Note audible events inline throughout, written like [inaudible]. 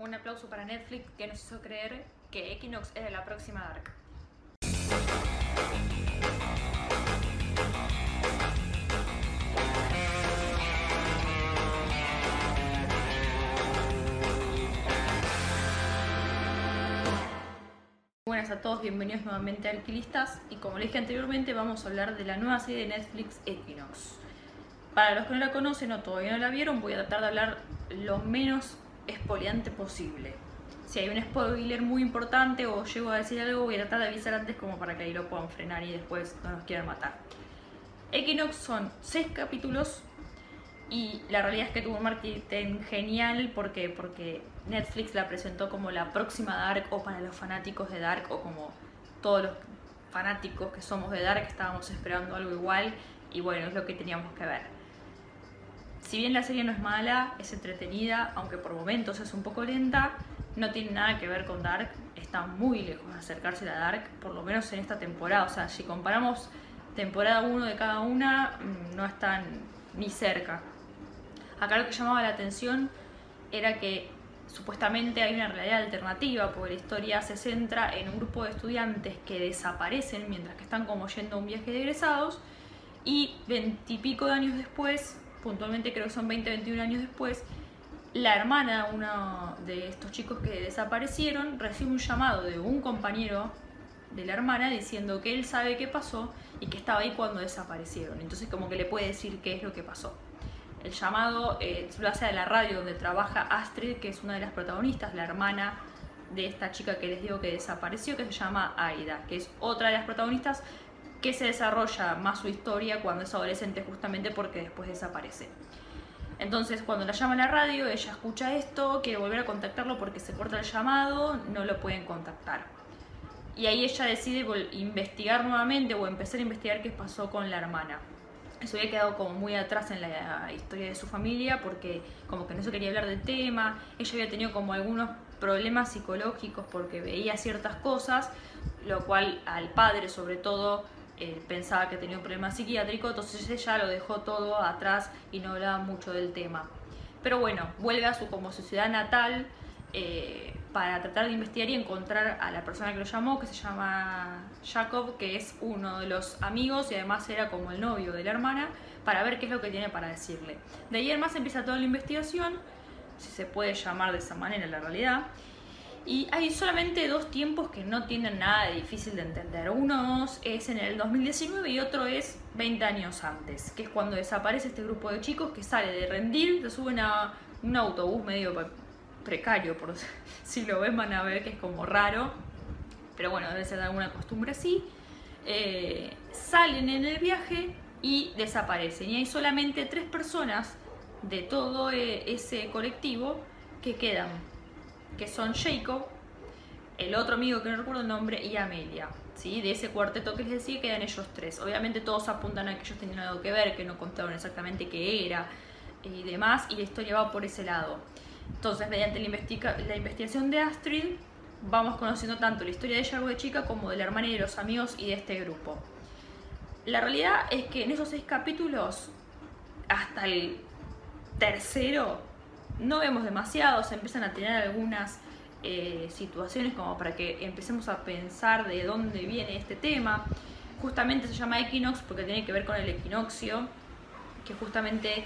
Un aplauso para Netflix que nos hizo creer que Equinox era la próxima Dark. Buenas a todos, bienvenidos nuevamente a Alquilistas y como les dije anteriormente vamos a hablar de la nueva serie de Netflix Equinox. Para los que no la conocen o todavía no la vieron voy a tratar de hablar lo menos espoliante posible. Si hay un spoiler muy importante o llego a decir algo voy a tratar de avisar antes como para que ahí lo puedan frenar y después no nos quieran matar. Equinox son 6 capítulos y la realidad es que tuvo un marketing genial porque, porque Netflix la presentó como la próxima Dark o para los fanáticos de Dark o como todos los fanáticos que somos de Dark estábamos esperando algo igual y bueno, es lo que teníamos que ver. Si bien la serie no es mala, es entretenida, aunque por momentos es un poco lenta, no tiene nada que ver con Dark, está muy lejos de acercarse a Dark, por lo menos en esta temporada. O sea, si comparamos temporada 1 de cada una, mm, no están ni cerca. Acá lo que llamaba la atención era que supuestamente hay una realidad alternativa, porque la historia se centra en un grupo de estudiantes que desaparecen mientras que están como yendo a un viaje de egresados y veintipico de años después, puntualmente creo que son 20, 21 años después, la hermana de uno de estos chicos que desaparecieron recibe un llamado de un compañero de la hermana diciendo que él sabe qué pasó y que estaba ahí cuando desaparecieron. Entonces como que le puede decir qué es lo que pasó. El llamado eh, lo hace a la radio donde trabaja Astrid, que es una de las protagonistas, la hermana de esta chica que les digo que desapareció, que se llama Aida, que es otra de las protagonistas que se desarrolla más su historia cuando es adolescente justamente porque después desaparece. Entonces cuando la llama a la radio, ella escucha esto, quiere volver a contactarlo porque se corta el llamado, no lo pueden contactar. Y ahí ella decide investigar nuevamente o empezar a investigar qué pasó con la hermana eso había quedado como muy atrás en la historia de su familia porque como que no se quería hablar del tema, ella había tenido como algunos problemas psicológicos porque veía ciertas cosas, lo cual al padre sobre todo eh, pensaba que tenía un problema psiquiátrico, entonces ella lo dejó todo atrás y no hablaba mucho del tema. Pero bueno, vuelve a su como su ciudad natal, eh, para tratar de investigar y encontrar a la persona que lo llamó, que se llama Jacob, que es uno de los amigos y además era como el novio de la hermana, para ver qué es lo que tiene para decirle. De ahí en más empieza toda la investigación, si se puede llamar de esa manera la realidad. Y hay solamente dos tiempos que no tienen nada de difícil de entender. Uno es en el 2019 y otro es 20 años antes, que es cuando desaparece este grupo de chicos que sale de rendir, se suben a un autobús medio precario, por [laughs] si lo ven van a ver que es como raro, pero bueno, debe ser de alguna costumbre así. Eh, salen en el viaje y desaparecen. Y hay solamente tres personas de todo eh, ese colectivo que quedan, que son Jacob, el otro amigo que no recuerdo el nombre, y Amelia. ¿sí? De ese cuarteto que les decía quedan ellos tres. Obviamente todos apuntan a que ellos tenían algo que ver, que no contaron exactamente qué era y demás, y la historia va por ese lado. Entonces, mediante la, investigación de Astrid, vamos conociendo tanto la historia de ella de chica como de la hermana y de los amigos y de este grupo. La realidad es que en esos seis capítulos, hasta el tercero, no vemos demasiado, se empiezan a tener algunas eh, situaciones como para que empecemos a pensar de dónde viene este tema. Justamente se llama equinox porque tiene que ver con el equinoccio, que justamente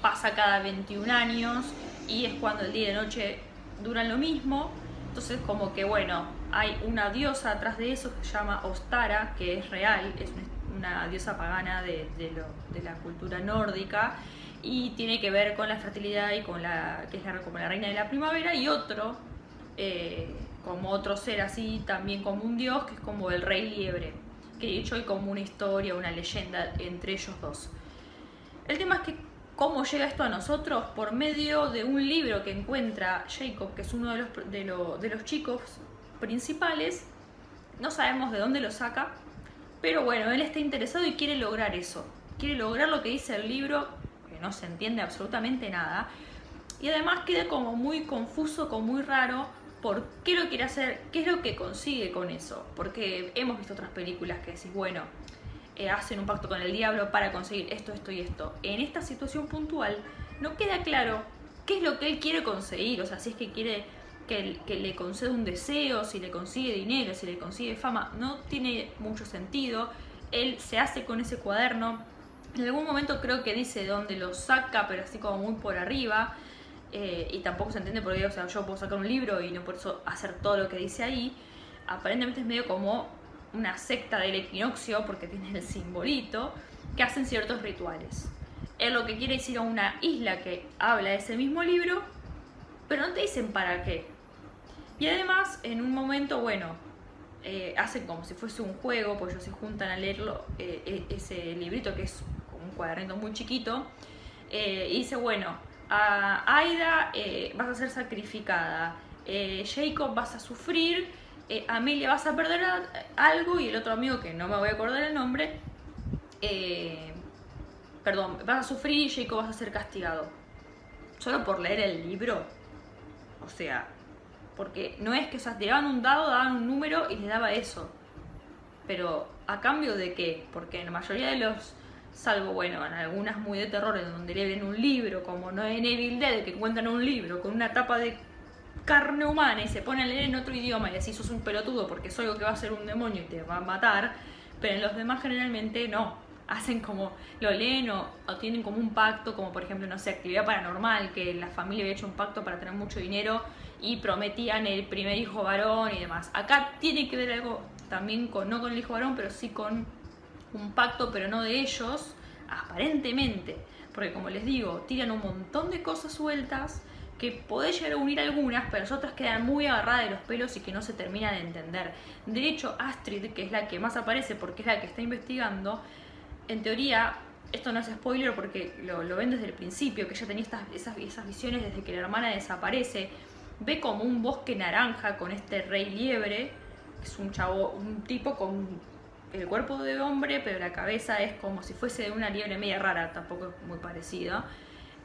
pasa cada 21 años y es cuando el día y la noche duran lo mismo. Entonces como que bueno, hay una diosa atrás de eso que se llama Ostara, que es real, es una diosa pagana de, la cultura nórdica y tiene que ver con la fertilidad y con la que es como la reina de la primavera y otro eh, como otro ser así también como un dios que es como el rey liebre que de hecho hay como una historia una leyenda entre ellos dos el tema es que ¿Cómo llega esto a nosotros? Por medio de un libro que encuentra Jacob, que es uno de los, de, los chicos principales. No sabemos de dónde lo saca, pero bueno, él está interesado y quiere lograr eso. Quiere lograr lo que dice el libro, no se entiende absolutamente nada. Y además queda como muy confuso, como muy raro, por qué lo quiere hacer, qué es lo que consigue con eso. Porque hemos visto otras películas que decís, bueno, eh, hacen un pacto con el diablo para conseguir esto, esto y esto. En esta situación puntual no queda claro qué es lo que él quiere conseguir, o sea, si es que quiere que, que le concede un deseo, si le consigue dinero, si le consigue fama, no tiene mucho sentido. Él se hace con ese cuaderno. En algún momento creo que dice dónde lo saca, pero así como muy por arriba. Eh, y tampoco se entiende porque o sea, yo puedo sacar un libro y no por eso hacer todo lo que dice ahí. Aparentemente es medio como una secta del equinoccio, porque tiene el simbolito, que hacen ciertos rituales. Él lo que quiere es ir a una isla que habla de ese mismo libro, pero no te dicen para qué. Y además, en un momento, bueno, eh, hacen como si fuese un juego, pues ellos se juntan a leerlo, eh, e, ese librito que es cuadernito muy chiquito, y dice, bueno, a Aida eh, vas a ser sacrificada, eh, Jacob vas a sufrir, eh, Amelia vas a perder algo y el otro amigo que no me voy a acordar el nombre, perdón, vas a sufrir y Jacob vas a ser castigado. Solo por leer el libro. O sea, porque no es que, o te daban un dado, daban un número y les daba eso. Pero, ¿a cambio de qué? Porque en la mayoría de los salvo, bueno, en algunas muy de terror, en donde leen un libro, como no en Evil Dead, que encuentran un libro con una tapa de carne humana y se pone a leer en otro idioma y así sos un pelotudo porque es algo que va a ser un demonio y te va a matar, pero en los demás generalmente no. Hacen como, lo leen o, tienen como un pacto, como por ejemplo, no sé, actividad paranormal, que la familia había hecho un pacto para tener mucho dinero y prometían el primer hijo varón y demás. Acá tiene que ver algo también con, no con el hijo varón, pero sí con un pacto, pero no de ellos, aparentemente, porque como les digo, tiran un montón de cosas sueltas que podés llegar a unir algunas, pero las otras quedan muy agarradas de los pelos y que no se terminan de entender. De hecho, Astrid, que es la que más aparece porque es la que está investigando, en teoría, esto no es spoiler porque lo, ven desde el principio, que ella tenía estas, esas, esas visiones desde que la hermana desaparece, ve como un bosque naranja con este rey liebre, que es un chavo, un tipo con el cuerpo de hombre, pero la cabeza es como si fuese de una liebre media rara, tampoco es muy parecido.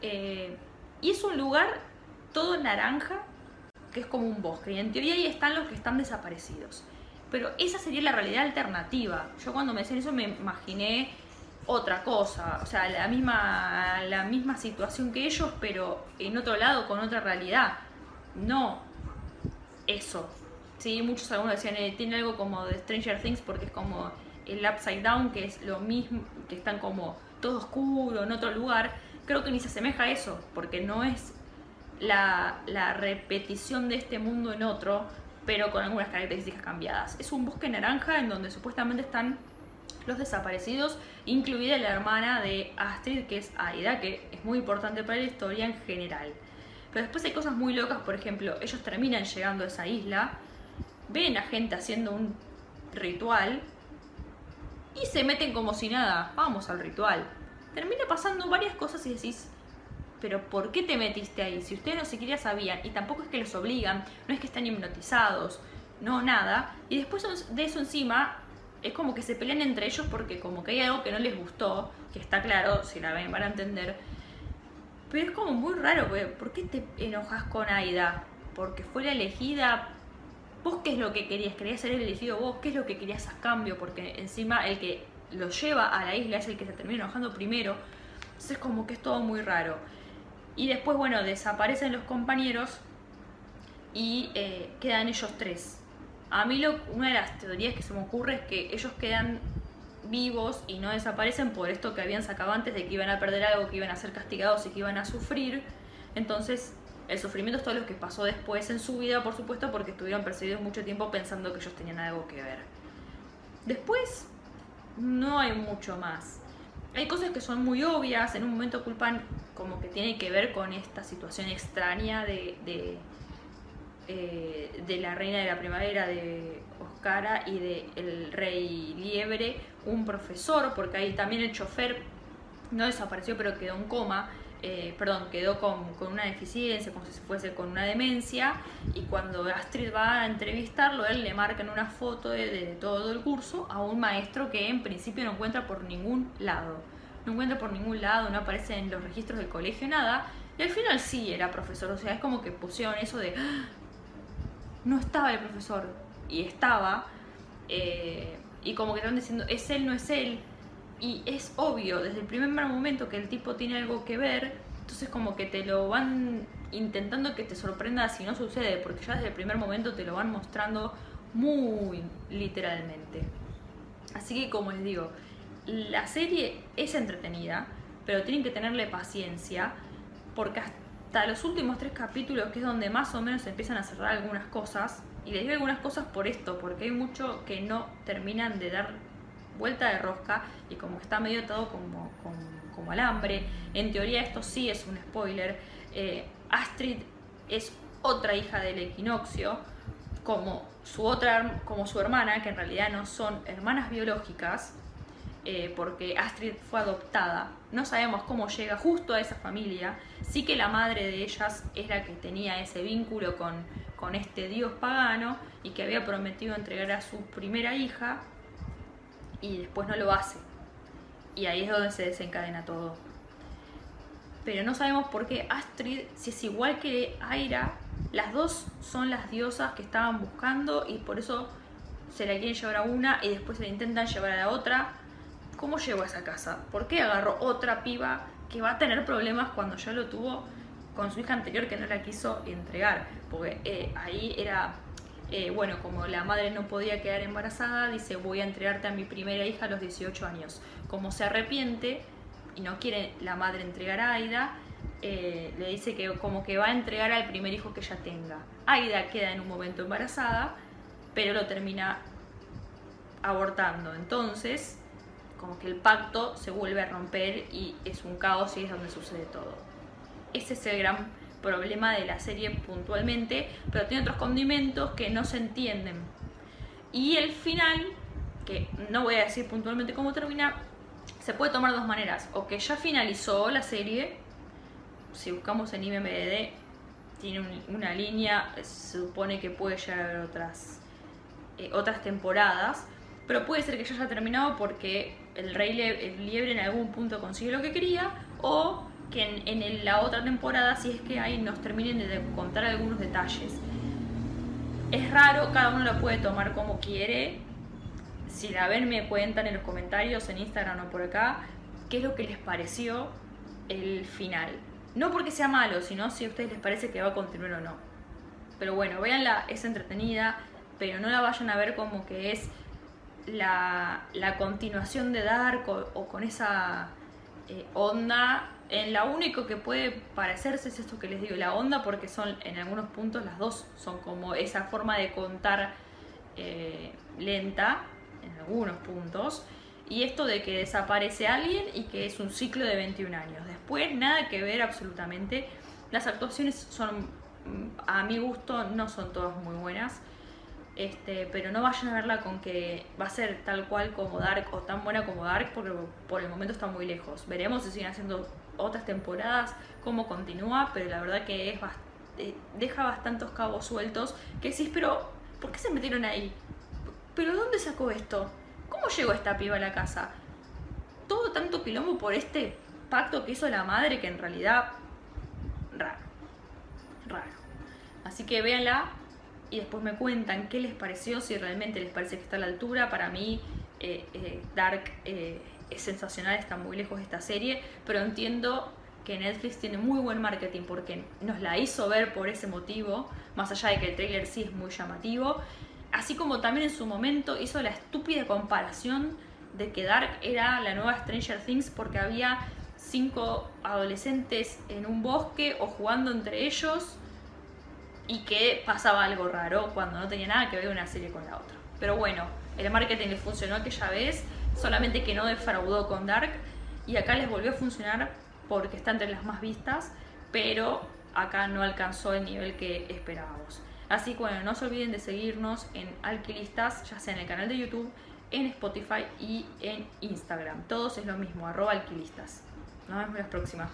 Eh, y es un lugar todo naranja, que es como un bosque, y en teoría ahí están los que están desaparecidos. Pero esa sería la realidad alternativa. Yo cuando me decían eso me imaginé otra cosa, o sea, la misma, la misma situación que ellos, pero en otro lado con otra realidad. No eso, Sí, muchos algunos decían, eh, tiene algo como de Stranger Things porque es como el Upside Down, que es lo mismo, que están como todo oscuro en otro lugar. Creo que ni se asemeja a eso, porque no es la, la repetición de este mundo en otro, pero con algunas características cambiadas. Es un bosque naranja en donde supuestamente están los desaparecidos, incluida la hermana de Astrid, que es Aida, que es muy importante para la historia en general. Pero después hay cosas muy locas, por ejemplo, ellos terminan llegando a esa isla ven a gente haciendo un ritual y se meten como si nada, vamos al ritual. Termina pasando varias cosas y decís, pero ¿por qué te metiste ahí? Si ustedes no siquiera sabían, y tampoco es que los obligan, no es que están hipnotizados, no nada, y después de eso encima es como que se pelean entre ellos porque como que hay algo que no les gustó, que está claro, si la ven van a entender, pero es como muy raro, ¿por qué te enojas con Aida? Porque fue la elegida vos qué es lo que querías, querías ser el elegido vos, qué es lo que querías a cambio, porque encima el que lo lleva a la isla es el que se termina enojando primero, entonces como que es todo muy raro. Y después, bueno, desaparecen los compañeros y eh, quedan ellos tres. A mí lo, una de las teorías que se me ocurre es que ellos quedan vivos y no desaparecen por esto que habían sacado antes de que iban a perder algo, que iban a ser castigados y que iban a sufrir. Entonces el sufrimiento es todo lo que pasó después en su vida, por supuesto, porque estuvieron perseguidos mucho tiempo pensando que ellos tenían algo que ver. Después, no hay mucho más. Hay cosas que son muy obvias, en un momento culpan como que tiene que ver con esta situación extraña de, de, eh, la reina de la primavera de Oscara y de el rey liebre, un profesor, porque ahí también el chofer no desapareció pero quedó en coma eh, perdón, quedó con, una deficiencia, como si fuese con una demencia, y cuando Astrid va a entrevistarlo, él le marca en una foto de, todo el curso a un maestro que en principio no encuentra por ningún lado. No encuentra por ningún lado, no aparece en los registros del colegio, nada. Y al final sí era profesor, o sea, es como que pusieron eso de... ¡Ah! No estaba el profesor, y estaba, eh, y como que están diciendo, es él, no es él, y es obvio desde el primer momento que el tipo tiene algo que ver, entonces como que te lo van intentando que te sorprenda si no sucede, porque ya desde el primer momento te lo van mostrando muy literalmente. Así que como les digo, la serie es entretenida, pero tienen que tenerle paciencia, porque hasta los últimos tres capítulos, que es donde más o menos empiezan a cerrar algunas cosas, y les digo algunas cosas por esto, porque hay mucho que no terminan de dar vuelta de rosca y como está medio todo como, como, alambre. En teoría esto sí es un spoiler. Eh, Astrid es otra hija del equinoccio, como su otra, como su hermana, que en realidad no son hermanas biológicas, eh, porque Astrid fue adoptada. No sabemos cómo llega justo a esa familia. Sí que la madre de ellas es la que tenía ese vínculo con, con este dios pagano y que había prometido entregar a su primera hija y después no lo hace. Y ahí es donde se desencadena todo. Pero no sabemos por qué Astrid, si es igual que Aira, las dos son las diosas que estaban buscando y por eso se la quieren llevar a una y después se la intentan llevar a la otra. ¿Cómo llegó a esa casa? ¿Por qué agarró otra piba que va a tener problemas cuando ya lo tuvo con su hija anterior que no la quiso entregar? Porque eh, ahí era eh, bueno, como la madre no podía quedar embarazada, dice voy a entregarte a mi primera hija a los 18 años. Como se arrepiente y no quiere la madre entregar a Aida, eh, le dice que como que va a entregar al primer hijo que ella tenga. Aida queda en un momento embarazada, pero lo termina abortando. Entonces, como que el pacto se vuelve a romper y es un caos y es donde sucede todo. Ese es el gran problema de la serie puntualmente, pero tiene otros condimentos que no se entienden. Y el final, que no voy a decir puntualmente cómo termina, se puede tomar de dos maneras. O que ya finalizó la serie, si buscamos en IMDb, tiene una línea, se supone que puede llegar a haber otras, eh, otras temporadas, pero puede ser que ya haya terminado porque el rey liebre en algún punto consigue lo que quería, o que en, la otra temporada, si es que ahí nos terminen de contar algunos detalles. Es raro, cada uno lo puede tomar como quiere. Si la ven, me cuentan en los comentarios, en Instagram o por acá, qué es lo que les pareció el final. No porque sea malo, sino si a ustedes les parece que va a continuar o no. Pero bueno, véanla, es entretenida, pero no la vayan a ver como que es la, continuación de Dark o, con esa eh, onda en la único que puede parecerse es esto que les digo, la onda, porque son en algunos puntos las dos son como esa forma de contar eh, lenta, en algunos puntos, y esto de que desaparece alguien y que es un ciclo de 21 años. Después, nada que ver absolutamente. Las actuaciones son, a mi gusto, no son todas muy buenas. Este, pero no vayan a verla con que va a ser tal cual como Dark o tan buena como Dark porque por el momento está muy lejos. Veremos si siguen haciendo otras temporadas, cómo continúa, pero la verdad que es eh, deja bastantes cabos sueltos que decís, pero ¿por qué se metieron ahí? ¿Pero dónde sacó esto? ¿Cómo llegó esta piba a la casa? Todo tanto quilombo por este pacto que hizo la madre que en realidad raro, raro. Así que véanla y después me cuentan qué les pareció, si realmente les parece que está a la altura. Para mí, eh, eh, Dark es sensacional, está muy lejos de esta serie, pero entiendo que Netflix tiene muy buen marketing porque nos la hizo ver por ese motivo, más allá de que el trailer sí es muy llamativo, así como también en su momento hizo la estúpida comparación de que Dark era la nueva Stranger Things porque había cinco adolescentes en un bosque o jugando entre ellos y que pasaba algo raro cuando no tenía nada que ver una serie con la otra. Pero bueno, el marketing funcionó aquella vez solamente que no defraudó con Dark y acá les volvió a funcionar porque está entre las más vistas, pero acá no alcanzó el nivel que esperábamos. Así que bueno, no se olviden de seguirnos en Alquilistas, ya sea en el canal de YouTube, en Spotify y en Instagram. Todos es lo mismo, arroba alquilistas. Nos vemos la próxima.